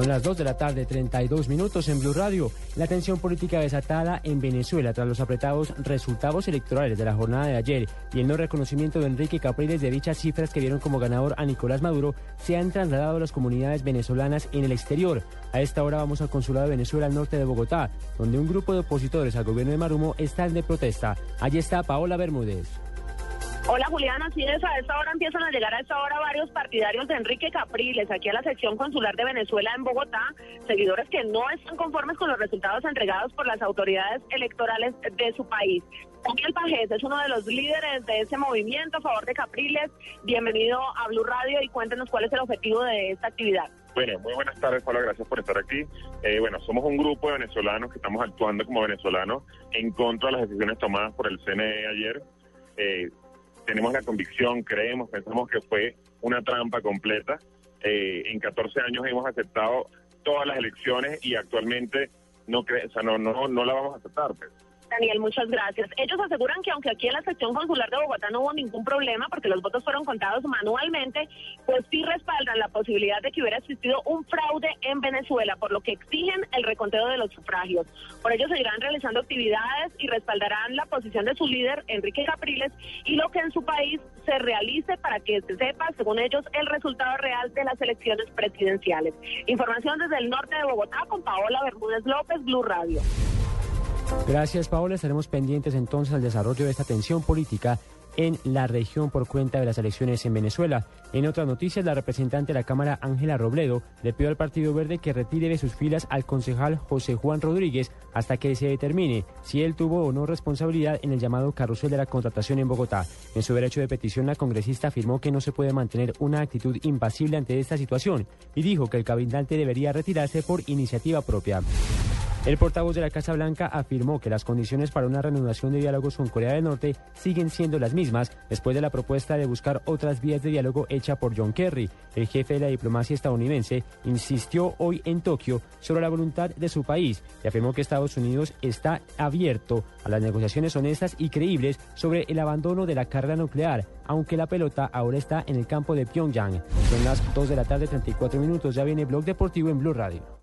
Son las 2 de la tarde, 32 minutos en Blue Radio. La tensión política desatada en Venezuela tras los apretados resultados electorales de la jornada de ayer y el no reconocimiento de Enrique Capriles de dichas cifras que vieron como ganador a Nicolás Maduro se han trasladado a las comunidades venezolanas en el exterior. A esta hora vamos al consulado de Venezuela al norte de Bogotá, donde un grupo de opositores al gobierno de Marumo están de protesta. Allí está Paola Bermúdez. Hola Juliana, así es, a esta hora empiezan a llegar a esta hora varios partidarios de Enrique Capriles aquí a la sección consular de Venezuela en Bogotá, seguidores que no están conformes con los resultados entregados por las autoridades electorales de su país. Daniel Pajés es uno de los líderes de ese movimiento a favor de Capriles. Bienvenido a Blue Radio y cuéntenos cuál es el objetivo de esta actividad. Bueno, muy buenas tardes, Paula, gracias por estar aquí. Eh, bueno, somos un grupo de venezolanos que estamos actuando como venezolanos en contra de las decisiones tomadas por el CNE ayer. Eh, tenemos la convicción, creemos, pensamos que fue una trampa completa. Eh, en 14 años hemos aceptado todas las elecciones y actualmente no, cre o sea, no, no, no la vamos a aceptar. Pues. Daniel, muchas gracias. Ellos aseguran que aunque aquí en la sección consular de Bogotá no hubo ningún problema porque los votos fueron contados manualmente, pues sí respaldan la posibilidad de que hubiera existido un fraude en Venezuela, por lo que exigen el reconteo de los sufragios. Por ello seguirán realizando actividades y respaldarán la posición de su líder, Enrique Capriles, y lo que en su país se realice para que se sepa, según ellos, el resultado real de las elecciones presidenciales. Información desde el norte de Bogotá con Paola Bermúdez López, Blue Radio. Gracias, Paola. Estaremos pendientes entonces al desarrollo de esta tensión política en la región por cuenta de las elecciones en Venezuela. En otras noticias, la representante de la Cámara, Ángela Robledo, le pidió al Partido Verde que retire de sus filas al concejal José Juan Rodríguez hasta que se determine si él tuvo o no responsabilidad en el llamado carrusel de la contratación en Bogotá. En su derecho de petición, la congresista afirmó que no se puede mantener una actitud impasible ante esta situación y dijo que el cabildante debería retirarse por iniciativa propia. El portavoz de la Casa Blanca afirmó que las condiciones para una reanudación de diálogos con Corea del Norte siguen siendo las mismas después de la propuesta de buscar otras vías de diálogo hecha por John Kerry. El jefe de la diplomacia estadounidense insistió hoy en Tokio sobre la voluntad de su país y afirmó que Estados Unidos está abierto a las negociaciones honestas y creíbles sobre el abandono de la carga nuclear, aunque la pelota ahora está en el campo de Pyongyang. Son las 2 de la tarde, 34 minutos. Ya viene Blog Deportivo en Blue Radio.